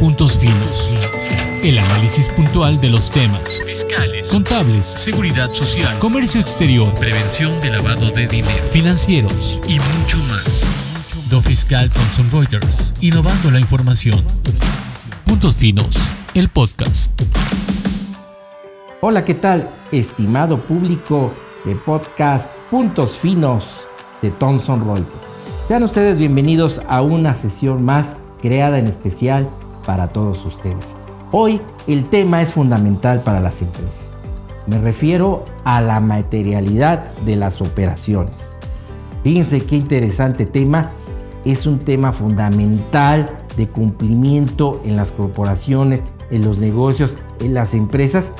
Puntos Finos. El análisis puntual de los temas fiscales, contables, seguridad social, comercio exterior, prevención de lavado de dinero, financieros y mucho más. Do Fiscal Thomson Reuters, innovando la información. Puntos Finos, el podcast. Hola, ¿qué tal? Estimado público de podcast Puntos Finos de Thomson Reuters. Sean ustedes bienvenidos a una sesión más creada en especial para todos ustedes. Hoy el tema es fundamental para las empresas. Me refiero a la materialidad de las operaciones. Fíjense qué interesante tema. Es un tema fundamental de cumplimiento en las corporaciones, en los negocios, en las empresas.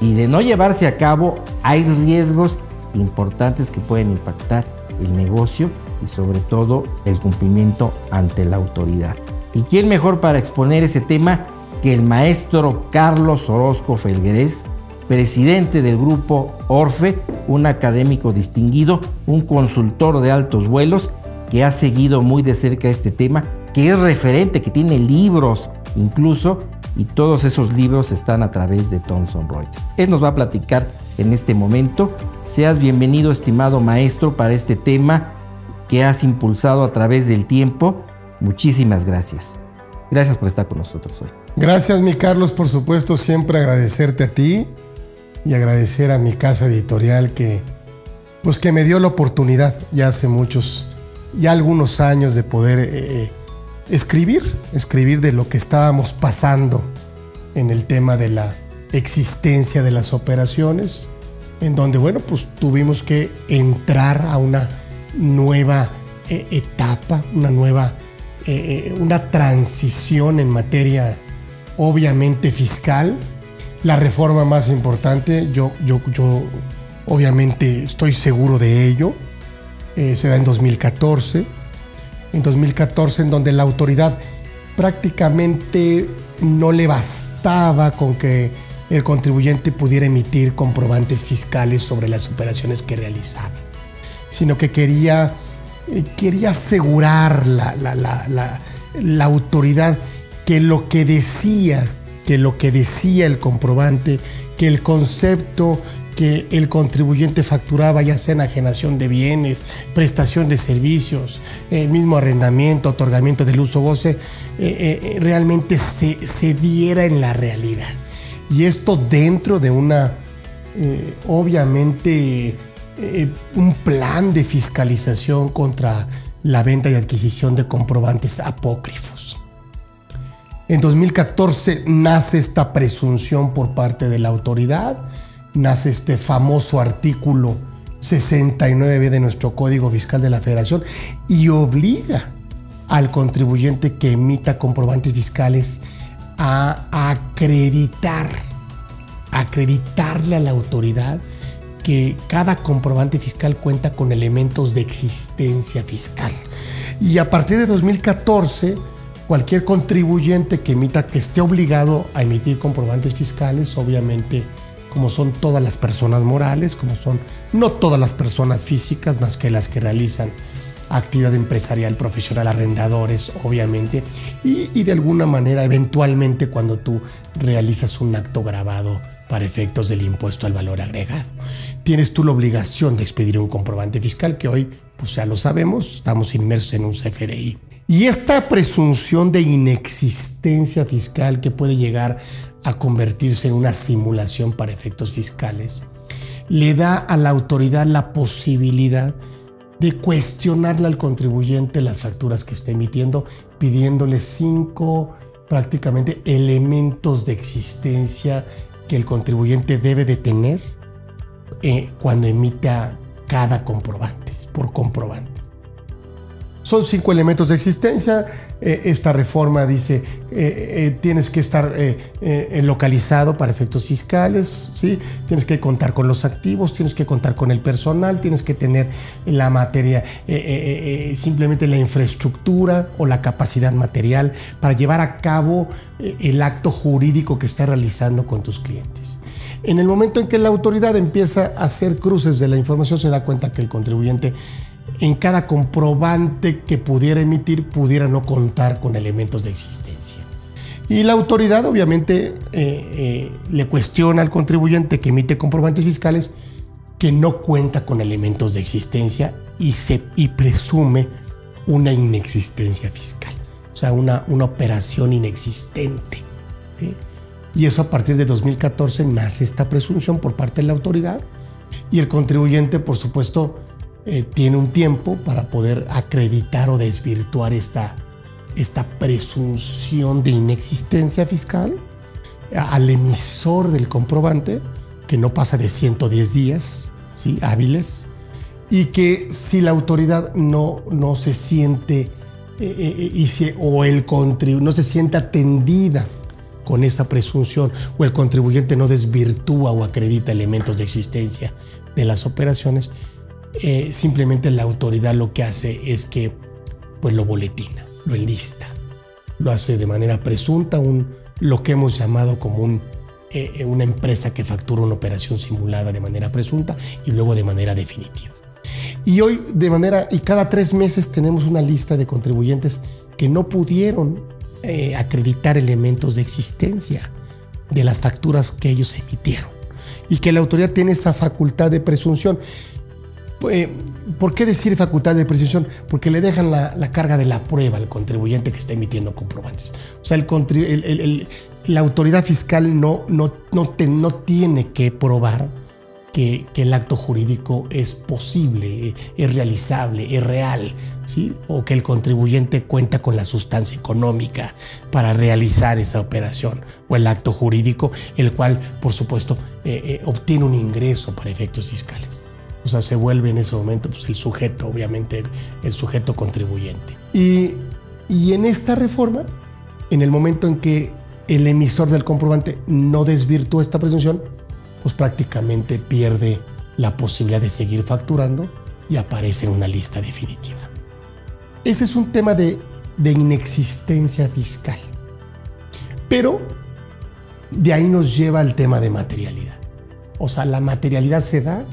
Y de no llevarse a cabo hay riesgos importantes que pueden impactar el negocio y sobre todo el cumplimiento ante la autoridad. ¿Y quién mejor para exponer ese tema que el maestro Carlos Orozco Felguerés, presidente del grupo Orfe, un académico distinguido, un consultor de altos vuelos que ha seguido muy de cerca este tema, que es referente, que tiene libros incluso, y todos esos libros están a través de Thomson Reuters. Él nos va a platicar en este momento. Seas bienvenido, estimado maestro, para este tema que has impulsado a través del tiempo Muchísimas gracias. Gracias por estar con nosotros hoy. Gracias, mi Carlos, por supuesto, siempre agradecerte a ti y agradecer a mi casa editorial que, pues que me dio la oportunidad ya hace muchos, ya algunos años de poder eh, eh, escribir, escribir de lo que estábamos pasando en el tema de la existencia de las operaciones, en donde, bueno, pues tuvimos que entrar a una nueva eh, etapa, una nueva eh, eh, una transición en materia obviamente fiscal. La reforma más importante, yo, yo, yo obviamente estoy seguro de ello, eh, se da en 2014. En 2014 en donde la autoridad prácticamente no le bastaba con que el contribuyente pudiera emitir comprobantes fiscales sobre las operaciones que realizaba, sino que quería eh, quería asegurar la, la, autoridad que lo que decía, que lo que decía el comprobante, que el concepto que el contribuyente facturaba, ya sea enajenación de bienes, prestación de servicios, el mismo arrendamiento, otorgamiento del uso goce, eh, eh, realmente se, se, diera en la realidad. Y esto dentro de una, obviamente, eh, un plan de fiscalización contra la venta y adquisición de comprobantes apócrifos. En 2014 nace esta presunción por parte de la autoridad, nace este famoso artículo 69 de nuestro Código Fiscal de la Federación y obliga al contribuyente que emita comprobantes fiscales a acreditar, acreditarle a la autoridad que cada comprobante fiscal cuenta con elementos de existencia fiscal. Y a partir de 2014, cualquier contribuyente que emita, que esté obligado a emitir comprobantes fiscales, obviamente, como son todas las personas morales, como son no todas las personas físicas, más que las que realizan actividad empresarial, profesional, arrendadores, obviamente, y, de alguna manera, eventualmente, cuando tú realizas un acto grabado para efectos del impuesto al valor agregado. Tienes tú la obligación de expedir un comprobante fiscal que hoy, pues ya lo sabemos, estamos inmersos en un CFDI. Y esta presunción de inexistencia fiscal que puede llegar a convertirse en una simulación para efectos fiscales, le da a la autoridad la posibilidad de cuestionarle al contribuyente las facturas que está emitiendo, pidiéndole cinco prácticamente elementos de existencia que el contribuyente debe de tener eh, cuando emita cada comprobante, por comprobante. Son cinco elementos de existencia. Eh, esta reforma dice eh, tienes que estar localizado para efectos fiscales, ¿sí? tienes que contar con los activos, tienes que contar con el personal, tienes que tener la materia, simplemente la infraestructura o la capacidad material para llevar a cabo el acto jurídico que estás realizando con tus clientes. En el momento en que la autoridad empieza a hacer cruces de la información, se da cuenta que el contribuyente en cada comprobante que pudiera emitir pudiera no contar con elementos de existencia. Y la autoridad obviamente eh, eh, le cuestiona al contribuyente que emite comprobantes fiscales que no cuenta con elementos de existencia y, se, y presume una inexistencia fiscal, o sea, una, una operación inexistente. Y eso a partir de 2014 nace esta presunción por parte de la autoridad y el contribuyente, por supuesto, eh, tiene un tiempo para poder acreditar o desvirtuar esta, esta presunción de inexistencia fiscal al emisor del comprobante, que no pasa de 110 días ¿sí? hábiles, y que si la autoridad no, no se siente eh, eh, y o el no se siente atendida con esa presunción o el contribuyente no desvirtúa o acredita elementos de existencia de las operaciones, eh, simplemente la autoridad lo que hace es que pues lo boletina, lo enlista, lo hace de manera presunta, un, lo que hemos llamado como un, eh, eh, una empresa que factura una operación simulada de manera presunta y luego de manera definitiva. Y hoy de manera, y cada tres meses tenemos una lista de contribuyentes que no pudieron acreditar elementos de existencia de las facturas que ellos emitieron y que la autoridad tiene esa facultad de presunción. Eh, ¿Por qué decir facultad de presunción? Porque le dejan la, carga de la prueba al contribuyente que está emitiendo comprobantes. O sea, la autoridad fiscal no, tiene que probar que, el acto jurídico es posible, es realizable, es real, o que el contribuyente cuenta con la sustancia económica para realizar esa operación, o el acto jurídico, el cual, por supuesto, eh, eh, obtiene un ingreso para efectos fiscales. O sea, se vuelve en ese momento pues, el sujeto, obviamente, el, sujeto contribuyente. Y, y en esta reforma, en el momento en que el emisor del comprobante no desvirtúa esta presunción, pues prácticamente pierde la posibilidad de seguir facturando y aparece en una lista definitiva. Ese es un tema de, inexistencia fiscal. Pero de ahí nos lleva al tema de materialidad. O sea, la materialidad se da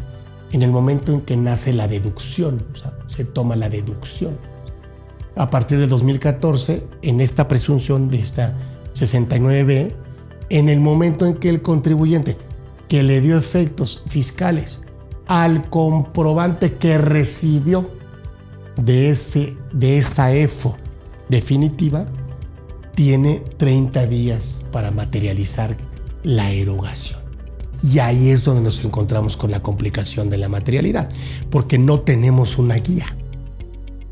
en el momento en que nace la deducción, o sea, se toma la deducción. A partir de 2014, en esta presunción de esta 69B, en el momento en que el contribuyente que le dio efectos fiscales al comprobante que recibió de, ese, de esa EFO definitiva, tiene 30 días para materializar la erogación. Y ahí es donde nos encontramos con la complicación de la materialidad, porque no tenemos una guía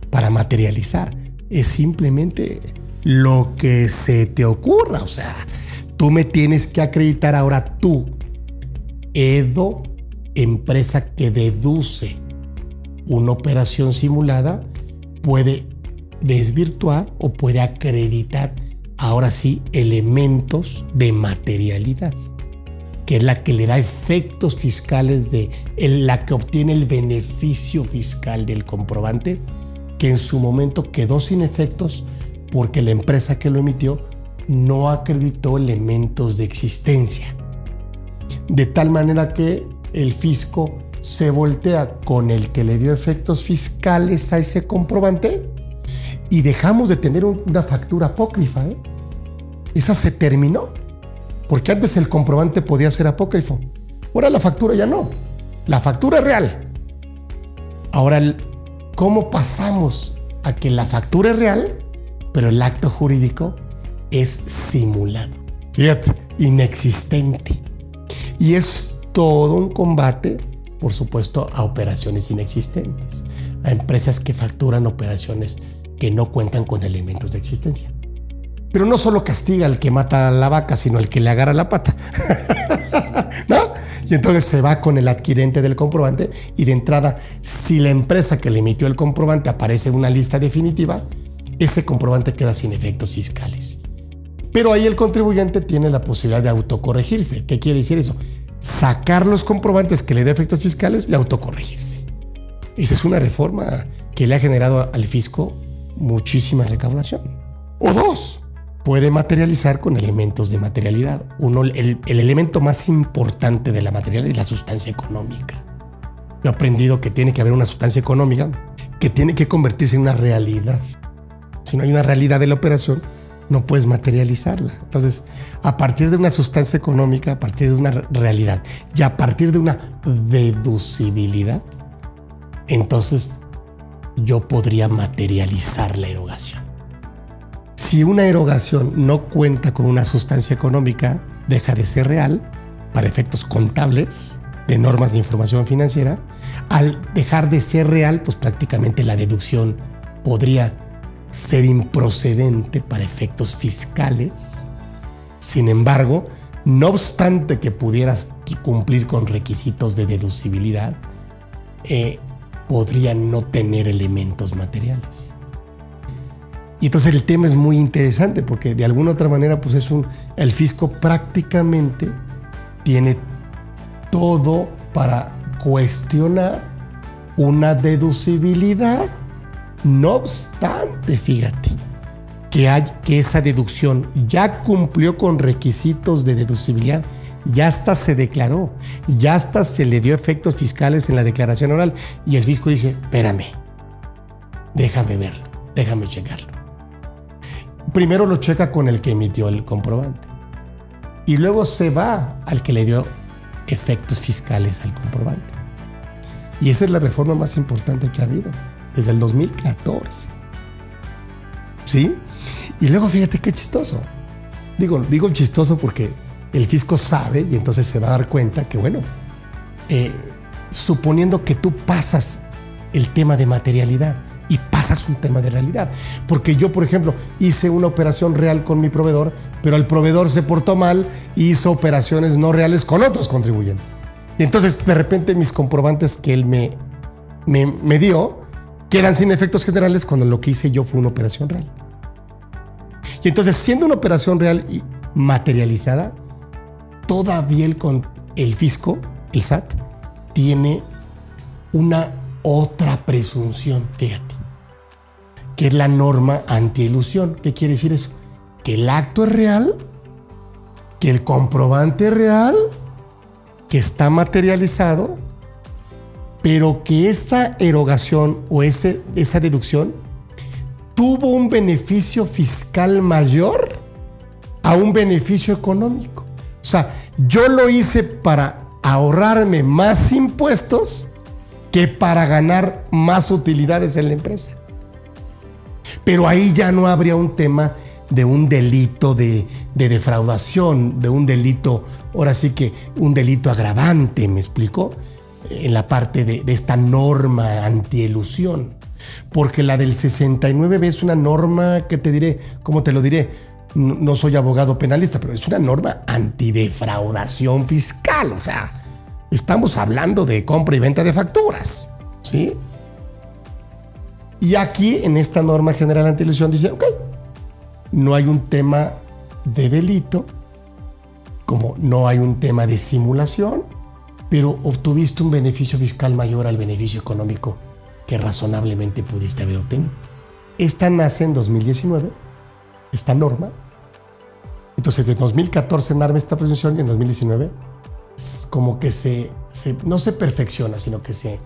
para materializar. Es simplemente lo que se te ocurra. O sea, tú me tienes que acreditar ahora tú EDO, empresa que deduce una operación simulada, puede desvirtuar o puede acreditar ahora sí elementos de materialidad, que es la que le da efectos fiscales de la que obtiene el beneficio fiscal del comprobante, que en su momento quedó sin efectos porque la empresa que lo emitió no acreditó elementos de existencia de tal manera que el fisco se voltea con el que le dio efectos fiscales a ese comprobante y dejamos de tener una factura apócrifa. ¿eh? Esa se terminó, porque antes el comprobante podía ser apócrifo. Ahora la factura ya no. La factura es real. Ahora, ¿cómo pasamos a que la factura es real, pero el acto jurídico es simulado? Fíjate, inexistente. Y es todo un combate, por supuesto, a operaciones inexistentes, a empresas que facturan operaciones que no cuentan con elementos de existencia. Pero no solo castiga al que mata a la vaca, sino al que le agarra la pata. ¿No? Y entonces se va con el adquirente del comprobante y de entrada, si la empresa que le emitió el comprobante aparece en una lista definitiva, ese comprobante queda sin efectos fiscales. Pero ahí el contribuyente tiene la posibilidad de autocorregirse. ¿Qué quiere decir eso? Sacar los comprobantes que le dé efectos fiscales y autocorregirse. Esa es una reforma que le ha generado al fisco muchísima recaudación. O dos, puede materializar con elementos de materialidad. Uno, el, el elemento más importante de la materialidad es la sustancia económica. Yo he aprendido que tiene que haber una sustancia económica que tiene que convertirse en una realidad. Si no hay una realidad de la operación, no puedes materializarla. Entonces, a partir de una sustancia económica, a partir de una realidad y a partir de una deducibilidad, entonces yo podría materializar la erogación. Si una erogación no cuenta con una sustancia económica, deja de ser real para efectos contables de normas de información financiera. Al dejar de ser real, pues prácticamente la deducción podría ser improcedente para efectos fiscales. Sin embargo, no obstante que pudieras cumplir con requisitos de deducibilidad, eh, podría no tener elementos materiales. Y entonces el tema es muy interesante porque de alguna otra manera, pues es un, el fisco prácticamente tiene todo para cuestionar una deducibilidad no obstante, fíjate, que, hay, que esa deducción ya cumplió con requisitos de deducibilidad, ya hasta se declaró, ya hasta se le dio efectos fiscales en la declaración oral y el fisco dice, espérame, déjame verlo, déjame checarlo. Primero lo checa con el que emitió el comprobante y luego se va al que le dio efectos fiscales al comprobante. Y esa es la reforma más importante que ha habido desde el 2014. ¿Sí? Y luego fíjate qué chistoso. Digo, digo chistoso porque el fisco sabe y entonces se va a dar cuenta que, bueno, eh, suponiendo que tú pasas el tema de materialidad y pasas un tema de realidad. Porque yo, por ejemplo, hice una operación real con mi proveedor, pero el proveedor se portó mal y hizo operaciones no reales con otros contribuyentes. Y entonces, de repente, mis comprobantes que él me, me, me dio que eran sin efectos generales cuando lo que hice yo fue una operación real. Y entonces, siendo una operación real y materializada, todavía el, con el fisco, el SAT, tiene una otra presunción, fíjate, que es la norma anti-ilusión. ¿Qué quiere decir eso? Que el acto es real, que el comprobante es real, que está materializado pero que esa erogación o ese, esa deducción tuvo un beneficio fiscal mayor a un beneficio económico. O sea, yo lo hice para ahorrarme más impuestos que para ganar más utilidades en la empresa. Pero ahí ya no habría un tema de un delito de, de defraudación, de un delito, ahora sí que un delito agravante, ¿me explico? en la parte de, esta norma antielusión. Porque la del 69 es una norma que te diré, ¿cómo te lo diré? No, soy abogado penalista, pero es una norma antidefraudación fiscal. O sea, estamos hablando de compra y venta de facturas. ¿Sí? Y aquí, en esta norma general antielusión, dice, ok, no hay un tema de delito, como no hay un tema de simulación, pero obtuviste un beneficio fiscal mayor al beneficio económico que razonablemente pudiste haber obtenido. Esta nace en 2019, esta norma. Entonces, de 2014 narra esta presunción y en 2019 como que se, no se perfecciona, sino que se,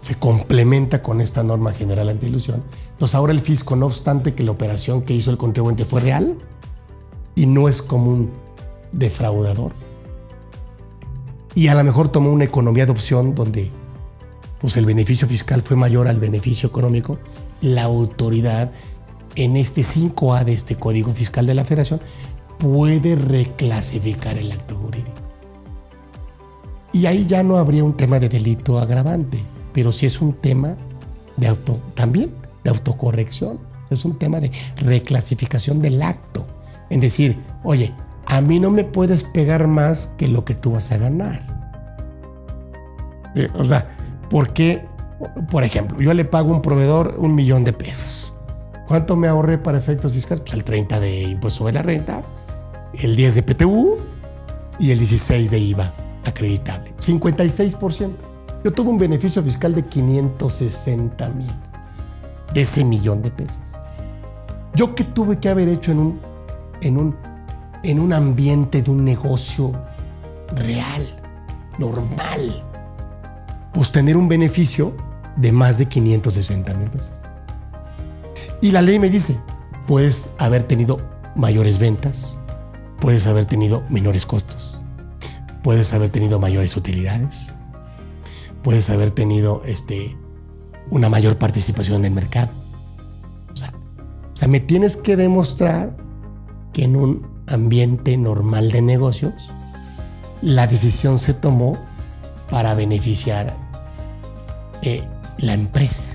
se complementa con esta norma general anti-ilusión. Entonces, ahora el fisco, no obstante que la operación que hizo el contribuyente fue real y no es como un defraudador, y a lo mejor tomó una economía de opción donde pues el beneficio fiscal fue mayor al beneficio económico, la autoridad en este 5A de este Código Fiscal de la Federación puede reclasificar el acto jurídico. Y ahí ya no habría un tema de delito agravante, pero sí es un tema de auto también de autocorrección, es un tema de reclasificación del acto. En decir, oye, a mí no me puedes pegar más que lo que tú vas a ganar. Eh, o sea, ¿por qué? Por ejemplo, yo le pago a un proveedor un millón de pesos. ¿Cuánto me ahorré para efectos fiscales? Pues el 30 de impuesto sobre la renta, el 10 de PTU y el 16 de IVA acreditable. 56%. Yo tuve un beneficio fiscal de 560 mil de ese millón de pesos. ¿Yo qué tuve que haber hecho en un, en un en un ambiente de un negocio real, normal, pues tener un beneficio de más de 560 mil pesos. Y la ley me dice, puedes haber tenido mayores ventas, puedes haber tenido menores costos, puedes haber tenido mayores utilidades, puedes haber tenido este, una mayor participación en el mercado. O sea, me tienes que demostrar que en un ambiente normal de negocios, la decisión se tomó para beneficiar eh, la empresa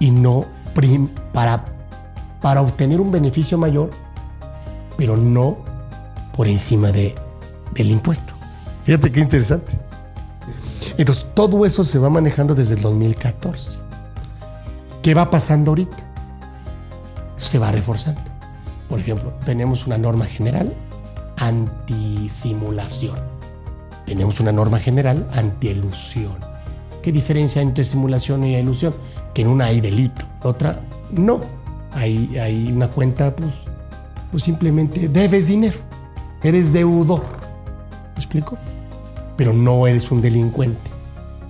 y no para, para obtener un beneficio mayor, pero no por encima de, del impuesto. Fíjate qué interesante. Entonces, todo eso se va manejando desde el 2014. ¿Qué va pasando ahorita? Se va reforzando. Por ejemplo, tenemos una norma general anti-simulación. Tenemos una norma general anti-elusión. ¿Qué diferencia entre simulación y ilusión? Que en una hay delito, otra no. Hay, hay una cuenta, pues, pues simplemente debes dinero. Eres deudor. ¿Me explico? Pero no eres un delincuente,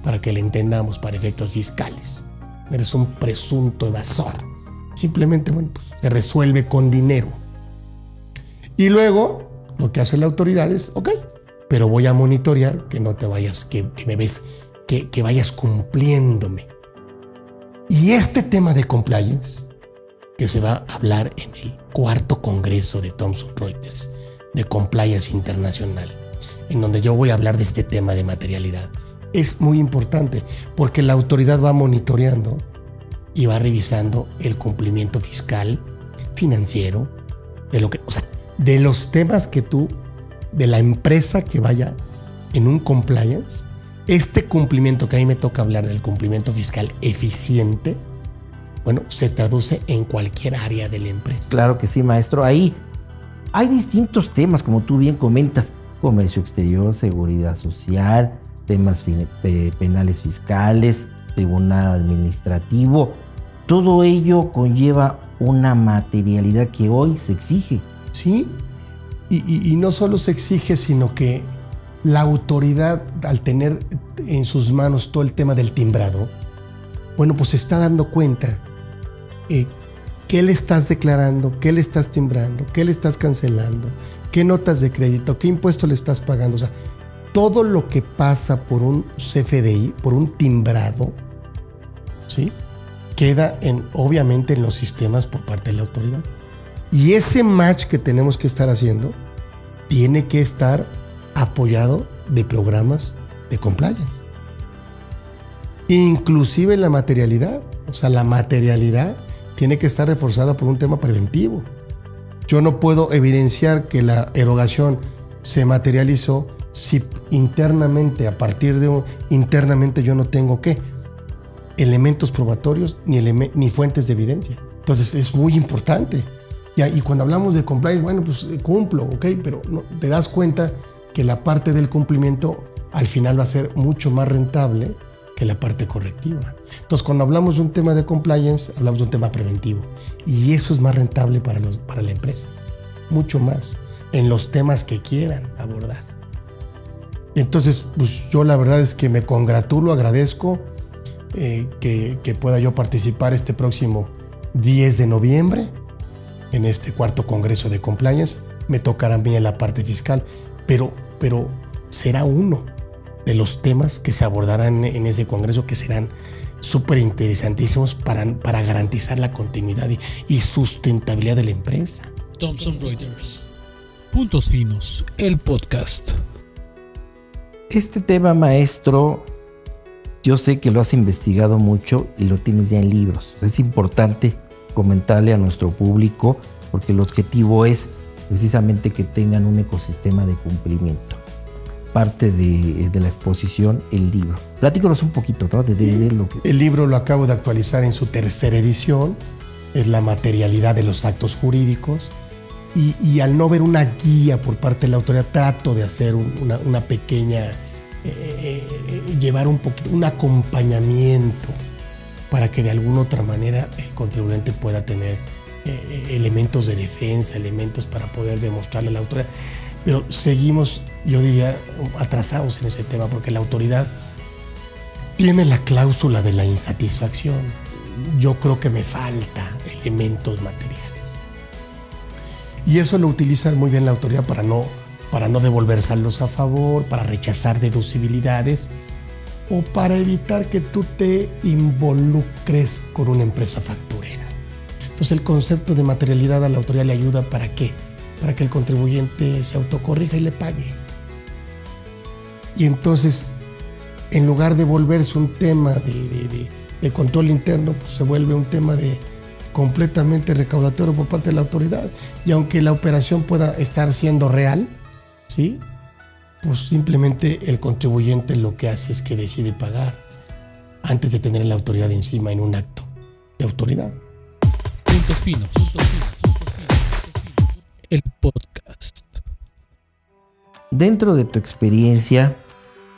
para que le entendamos para efectos fiscales. Eres un presunto evasor. Simplemente, bueno, pues, se resuelve con dinero. Y luego, lo que hace la autoridad es, ok, pero voy a monitorear que no te vayas, que, me ves, que, vayas cumpliéndome. Y este tema de compliance, que se va a hablar en el cuarto congreso de Thomson Reuters de Compliance Internacional, en donde yo voy a hablar de este tema de materialidad, es muy importante porque la autoridad va monitoreando y va revisando el cumplimiento fiscal, financiero, de lo que, o sea, de los temas que tú, de la empresa que vaya en un compliance, este cumplimiento que a mí me toca hablar del cumplimiento fiscal eficiente, bueno, se traduce en cualquier área de la empresa. Claro que sí, maestro. Ahí hay distintos temas, como tú bien comentas, comercio exterior, seguridad social, temas penales fiscales, tribunal administrativo. Todo ello conlleva una materialidad que hoy se exige. Sí, y, no solo se exige, sino que la autoridad, al tener en sus manos todo el tema del timbrado, bueno, pues se está dando cuenta eh, qué le estás declarando, qué le estás timbrando, qué le estás cancelando, qué notas de crédito, qué impuesto le estás pagando. O sea, todo lo que pasa por un CFDI, por un timbrado, ¿sí? queda en, obviamente en los sistemas por parte de la autoridad. Y ese match que tenemos que estar haciendo tiene que estar apoyado de programas de compliance. Inclusive la materialidad. O sea, la materialidad tiene que estar reforzada por un tema preventivo. Yo no puedo evidenciar que la erogación se materializó si internamente, a partir de un, internamente yo no tengo qué elementos probatorios ni, ni fuentes de evidencia. Entonces es muy importante. Y, y cuando hablamos de compliance, bueno, pues cumplo, ok, pero te das cuenta que la parte del cumplimiento al final va a ser mucho más rentable que la parte correctiva. Entonces, cuando hablamos de un tema de compliance, hablamos de un tema preventivo. Y eso es más rentable para, los, para la empresa. Mucho más. En los temas que quieran abordar. Entonces, pues yo la verdad es que me congratulo, agradezco eh, que, que pueda yo participar este próximo 10 de noviembre en este cuarto congreso de compliance. Me tocará a mí en la parte fiscal pero, pero será uno de los temas que se abordarán en ese congreso que serán súper interesantísimos para, para garantizar la continuidad y, sustentabilidad de la empresa. Thomson Reuters. Puntos Finos, el podcast. Este tema, maestro, yo sé que lo has investigado mucho y lo tienes ya en libros. Es importante comentarle a nuestro público porque el objetivo es precisamente que tengan un ecosistema de cumplimiento. Parte de, la exposición, el libro. Platícanos un poquito, ¿no? De, lo que... El libro lo acabo de actualizar en su tercera edición. Es la materialidad de los actos jurídicos. Y, al no ver una guía por parte de la autoridad, trato de hacer una, pequeña, eh, eh, eh, llevar un poquito, un acompañamiento para que de alguna otra manera el contribuyente pueda tener elementos de defensa, elementos para poder demostrarle a la autoridad. Pero seguimos, yo diría, atrasados en ese tema porque la autoridad tiene la cláusula de la insatisfacción. Yo creo que me falta elementos materiales. Y eso lo utiliza muy bien la autoridad para no, para no devolvérselos a favor, para rechazar deducibilidades o para evitar que tú te involucres con una empresa facturera. Entonces el concepto de materialidad a la autoridad le ayuda para qué? Para que el contribuyente se autocorrija y le pague. Y entonces, en lugar de volverse un tema de, control interno, pues se vuelve un tema de completamente recaudatorio por parte de la autoridad. Y aunque la operación pueda estar siendo real, ¿sí? pues simplemente el contribuyente lo que hace es que decide pagar antes de tener la autoridad encima en un acto de autoridad. Puntos finos. El podcast. Dentro de tu experiencia,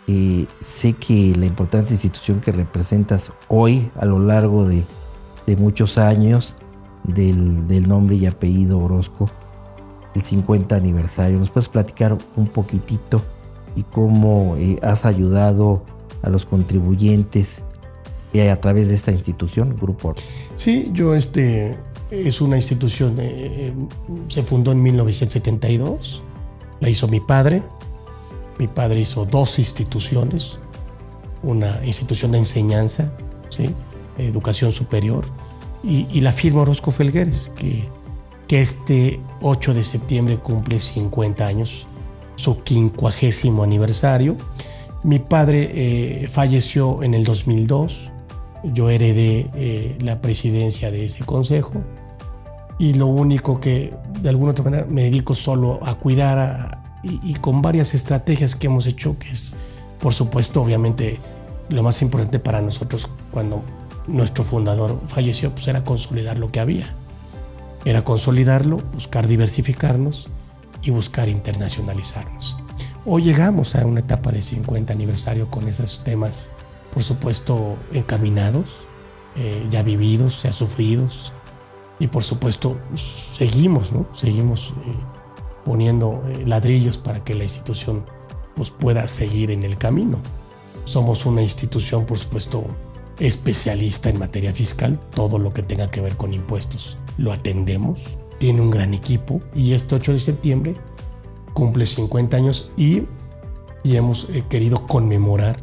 eh, sé que la importante institución que representas hoy a lo largo de, muchos años del, del nombre y apellido Orozco, el 50 aniversario. ¿Nos puedes platicar un poquitito y cómo eh, has ayudado a los contribuyentes eh, a través de esta institución, Grupo Sí, yo este es una institución, eh, se fundó en 1972, la hizo mi padre. Mi padre hizo dos instituciones, una institución de enseñanza, ¿sí? educación superior, y, la firma Orozco Felgueres, que, que este 8 de septiembre cumple 50 años su quincuagésimo aniversario. Mi padre eh, falleció en el 2002. Yo heredé eh, la presidencia de ese consejo y lo único que de alguna otra manera me dedico solo a cuidar y, con varias estrategias que hemos hecho, que es por supuesto obviamente lo más importante para nosotros cuando nuestro fundador falleció, pues era consolidar lo que había. Era consolidarlo, buscar diversificarnos y buscar internacionalizarnos. Hoy llegamos a una etapa de 50 aniversario con esos temas, por supuesto, encaminados, eh, ya vividos, ya sufridos, y por supuesto seguimos. Seguimos eh, poniendo eh, ladrillos para que la institución pues, pueda seguir en el camino. Somos una institución, por supuesto, especialista en materia fiscal, todo lo que tenga que ver con impuestos lo atendemos tiene un gran equipo y este 8 de septiembre cumple 50 años y, y hemos eh, querido conmemorar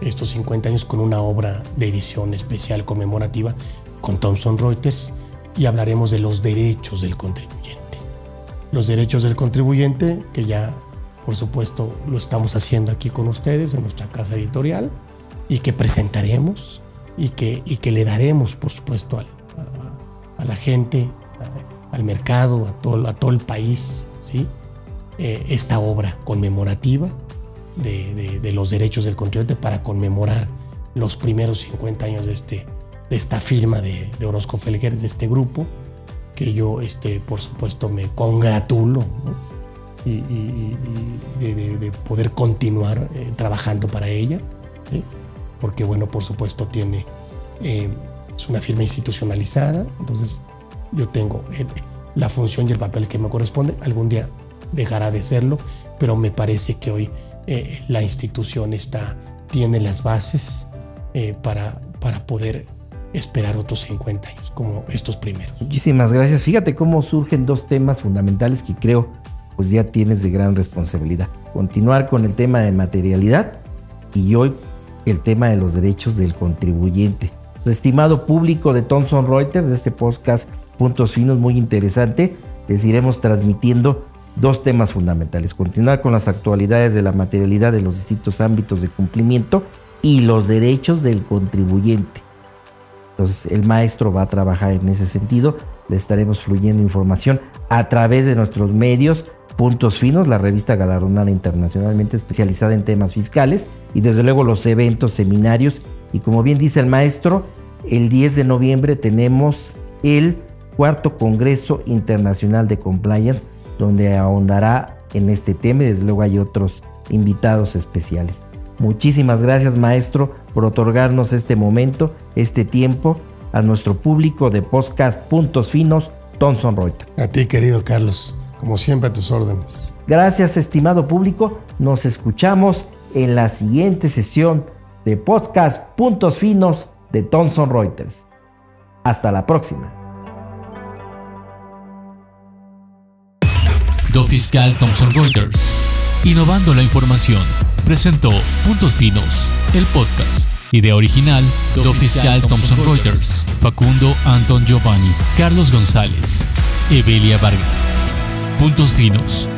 estos 50 años con una obra de edición especial conmemorativa con Thomson Reuters y hablaremos de los derechos del contribuyente. Los derechos del contribuyente que ya por supuesto lo estamos haciendo aquí con ustedes en nuestra casa editorial y que presentaremos y que, y que le daremos por supuesto a, la gente al mercado, a todo, el país, ¿sí? Eh, esta obra conmemorativa de, los derechos del contribuyente para conmemorar los primeros 50 años de, este, de esta firma de, Orozco Felgueres, de este grupo, que yo, este, por supuesto, me congratulo y, de, poder continuar eh, trabajando para ella, porque, bueno, por supuesto, tiene, eh, es una firma institucionalizada, entonces yo tengo la función y el papel que me corresponde. Algún día dejará de serlo, pero me parece que hoy eh, la institución está, tiene las bases eh, para, para poder esperar otros 50 años, como estos primeros. Muchísimas gracias. Fíjate cómo surgen dos temas fundamentales que creo pues ya tienes de gran responsabilidad. Continuar con el tema de materialidad y hoy el tema de los derechos del contribuyente. Estimado público de Thomson Reuters, de este podcast puntos finos muy interesante. Les iremos transmitiendo dos temas fundamentales. Continuar con las actualidades de la materialidad de los distintos ámbitos de cumplimiento y los derechos del contribuyente. Entonces el maestro va a trabajar en ese sentido. Le estaremos fluyendo información a través de nuestros medios. Puntos Finos, la revista galardonada internacionalmente especializada en temas fiscales y desde luego los eventos, seminarios y como bien dice el maestro, el 10 de noviembre tenemos el cuarto Congreso Internacional de Compliance, donde ahondará en este tema y desde luego hay otros invitados especiales. Muchísimas gracias maestro por otorgarnos este momento, este tiempo a nuestro público de podcast Puntos Finos, Thomson Reuters. A ti querido Carlos, como siempre a tus órdenes. Gracias estimado público, nos escuchamos en la siguiente sesión de podcast Puntos Finos de Thomson Reuters. Hasta la próxima. Do Fiscal Thomson Reuters. Innovando la información. Presentó Puntos Finos, el podcast. Idea original, Do Fiscal Thomson Reuters. Facundo Anton Giovanni. Carlos González. Evelia Vargas. Puntos Finos